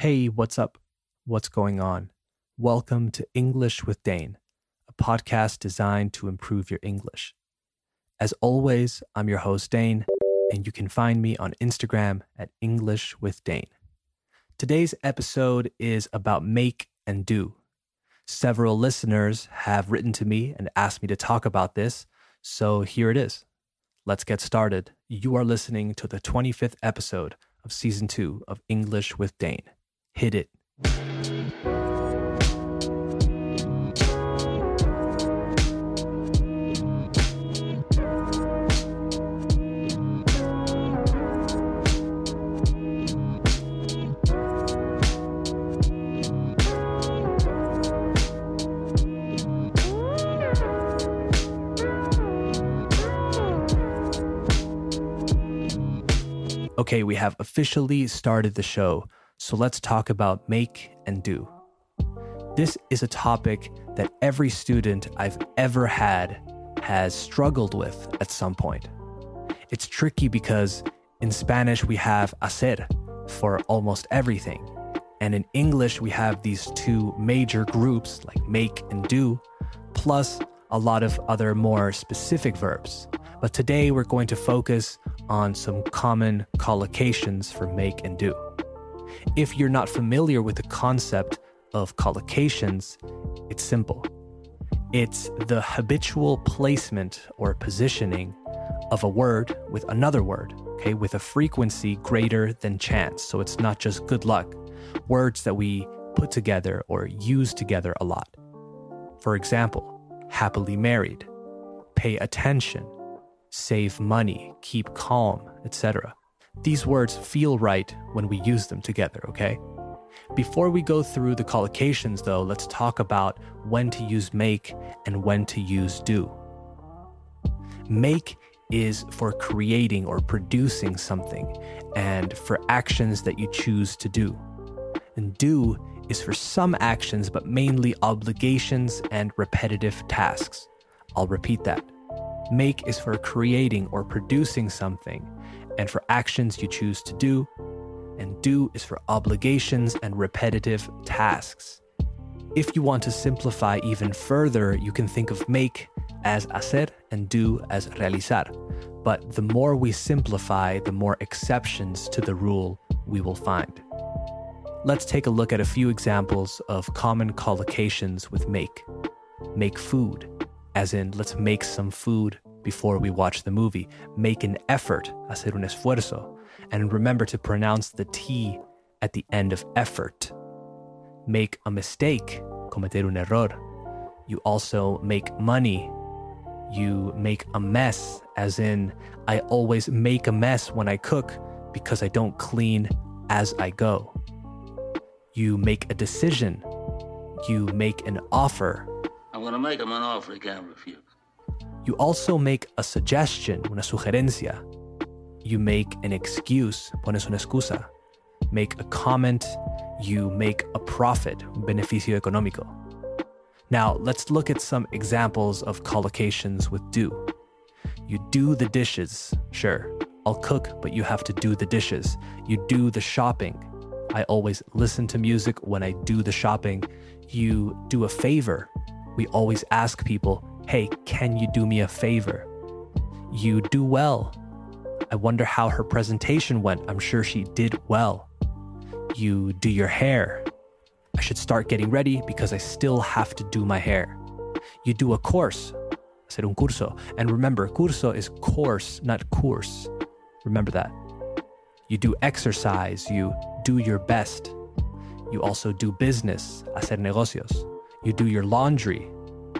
Hey, what's up? What's going on? Welcome to English with Dane, a podcast designed to improve your English. As always, I'm your host, Dane, and you can find me on Instagram at English with Dane. Today's episode is about make and do. Several listeners have written to me and asked me to talk about this, so here it is. Let's get started. You are listening to the 25th episode of season two of English with Dane. Hit it. Okay, we have officially started the show, so let's talk about make and do. This is a topic that every student I've ever had has struggled with at some point. It's tricky because in Spanish we have hacer for almost everything, and in English we have these two major groups like make and do, plus a lot of other more specific verbs. But today we're going to focus on some common collocations for make and do. If you're not familiar with the concept of collocations, it's simple. It's the habitual placement or positioning of a word with another word, okay, with a frequency greater than chance. So it's not just good luck, words that we put together or use together a lot. For example, happily married, pay attention, save money, keep calm, etc. These words feel right when we use them together, okay? Before we go through the collocations, though, let's talk about when to use make and when to use do. Make is for creating or producing something and for actions that you choose to do. And do is for some actions, but mainly obligations and repetitive tasks. I'll repeat that. Make is for creating or producing something, and for actions you choose to do, and do is for obligations and repetitive tasks. If you want to simplify even further, you can think of make as hacer and do as realizar. But the more we simplify, the more exceptions to the rule we will find. Let's take a look at a few examples of common collocations with make. Make food, as in let's make some food before we watch the movie. Make an effort, hacer un esfuerzo, and remember to pronounce the T at the end of effort. Make a mistake, cometer un error. You also make money. You make a mess, as in, I always make a mess when I cook because I don't clean as I go. You make a decision. You make an offer. I'm going to make him an offer he can't refuse. You also make a suggestion, una sugerencia. You make an excuse, pones una excusa. Make a comment, you make a profit, beneficio económico. Now, let's look at some examples of collocations with do. You do the dishes, sure. I'll cook, but you have to do the dishes. You do the shopping. I always listen to music when I do the shopping. You do a favor. We always ask people, hey, can you do me a favor? You do well. I wonder how her presentation went. I'm sure she did well. You do your hair. I should start getting ready because I still have to do my hair. You do a course. Hacer un curso. And remember, curso is course, not course. Remember that. You do exercise. You do your best. You also do business. Hacer negocios. You do your laundry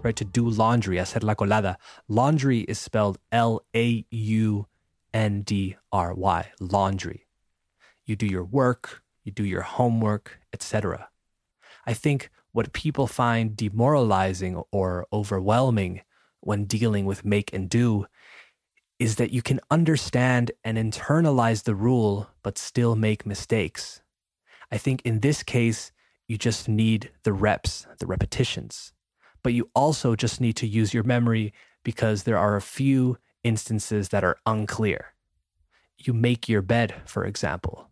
right? To do laundry, hacer la colada. Laundry is spelled L A U N D R Y, laundry. You do your work, you do your homework, etc. I think what people find demoralizing or overwhelming when dealing with make and do is that you can understand and internalize the rule but still make mistakes. I think in this case, you just need the reps, the repetitions but you also just need to use your memory because there are a few instances that are unclear. You make your bed, for example.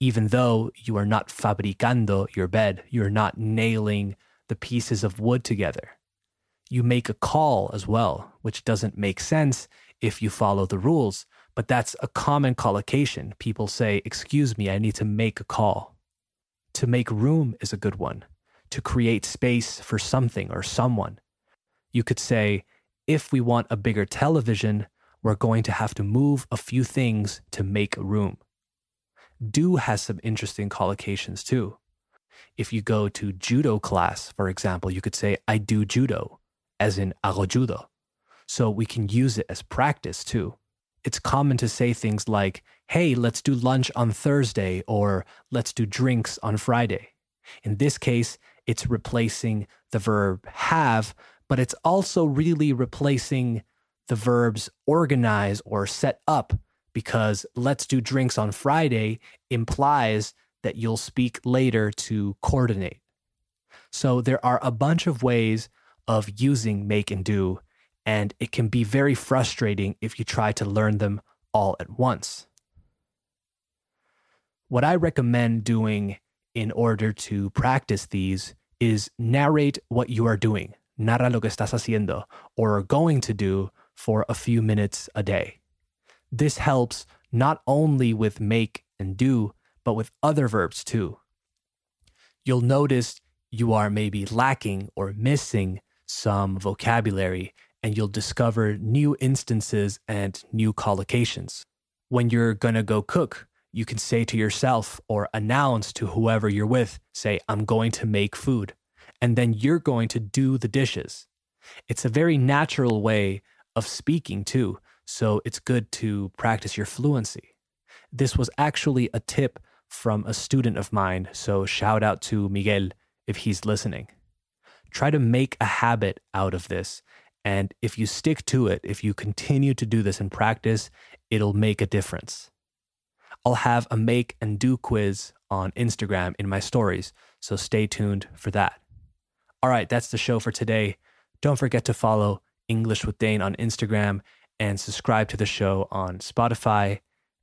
Even though you are not fabricando your bed, you're not nailing the pieces of wood together. You make a call as well, which doesn't make sense if you follow the rules, but that's a common collocation. People say, Excuse me, I need to make a call. To make room is a good one, to create space for something or someone. You could say, If we want a bigger television, we're going to have to move a few things to make room. Do has some interesting collocations too. If you go to judo class, for example, you could say, I do judo, as in hago judo. So we can use it as practice too it's common to say things like, hey, let's do lunch on Thursday or let's do drinks on Friday. In this case, it's replacing the verb have, but it's also really replacing the verbs organize or set up because let's do drinks on Friday implies that you'll speak later to coordinate. So there are a bunch of ways of using make and do and it can be very frustrating if you try to learn them all at once. What I recommend doing in order to practice these is narrate what you are doing, narra lo que estás haciendo, or going to do for a few minutes a day. This helps not only with make and do, but with other verbs too. You'll notice you are maybe lacking or missing some vocabulary and you'll discover new instances and new collocations. When you're gonna go cook, you can say to yourself or announce to whoever you're with, say, I'm going to make food. And then you're going to do the dishes. It's a very natural way of speaking, too. So it's good to practice your fluency. This was actually a tip from a student of mine. So shout out to Miguel if he's listening. Try to make a habit out of this and if you stick to it, if you continue to do this in practice, it'll make a difference. I'll have a make and do quiz on Instagram in my stories, so stay tuned for that. All right, that's the show for today. Don't forget to follow English with Dane on Instagram and subscribe to the show on Spotify,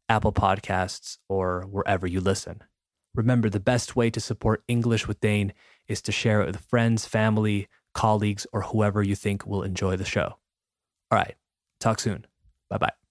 Apple Podcasts, or wherever you listen. Remember, the best way to support English with Dane is to share it with friends, family, colleagues, or whoever you think will enjoy the show. All right. Talk soon. Bye bye.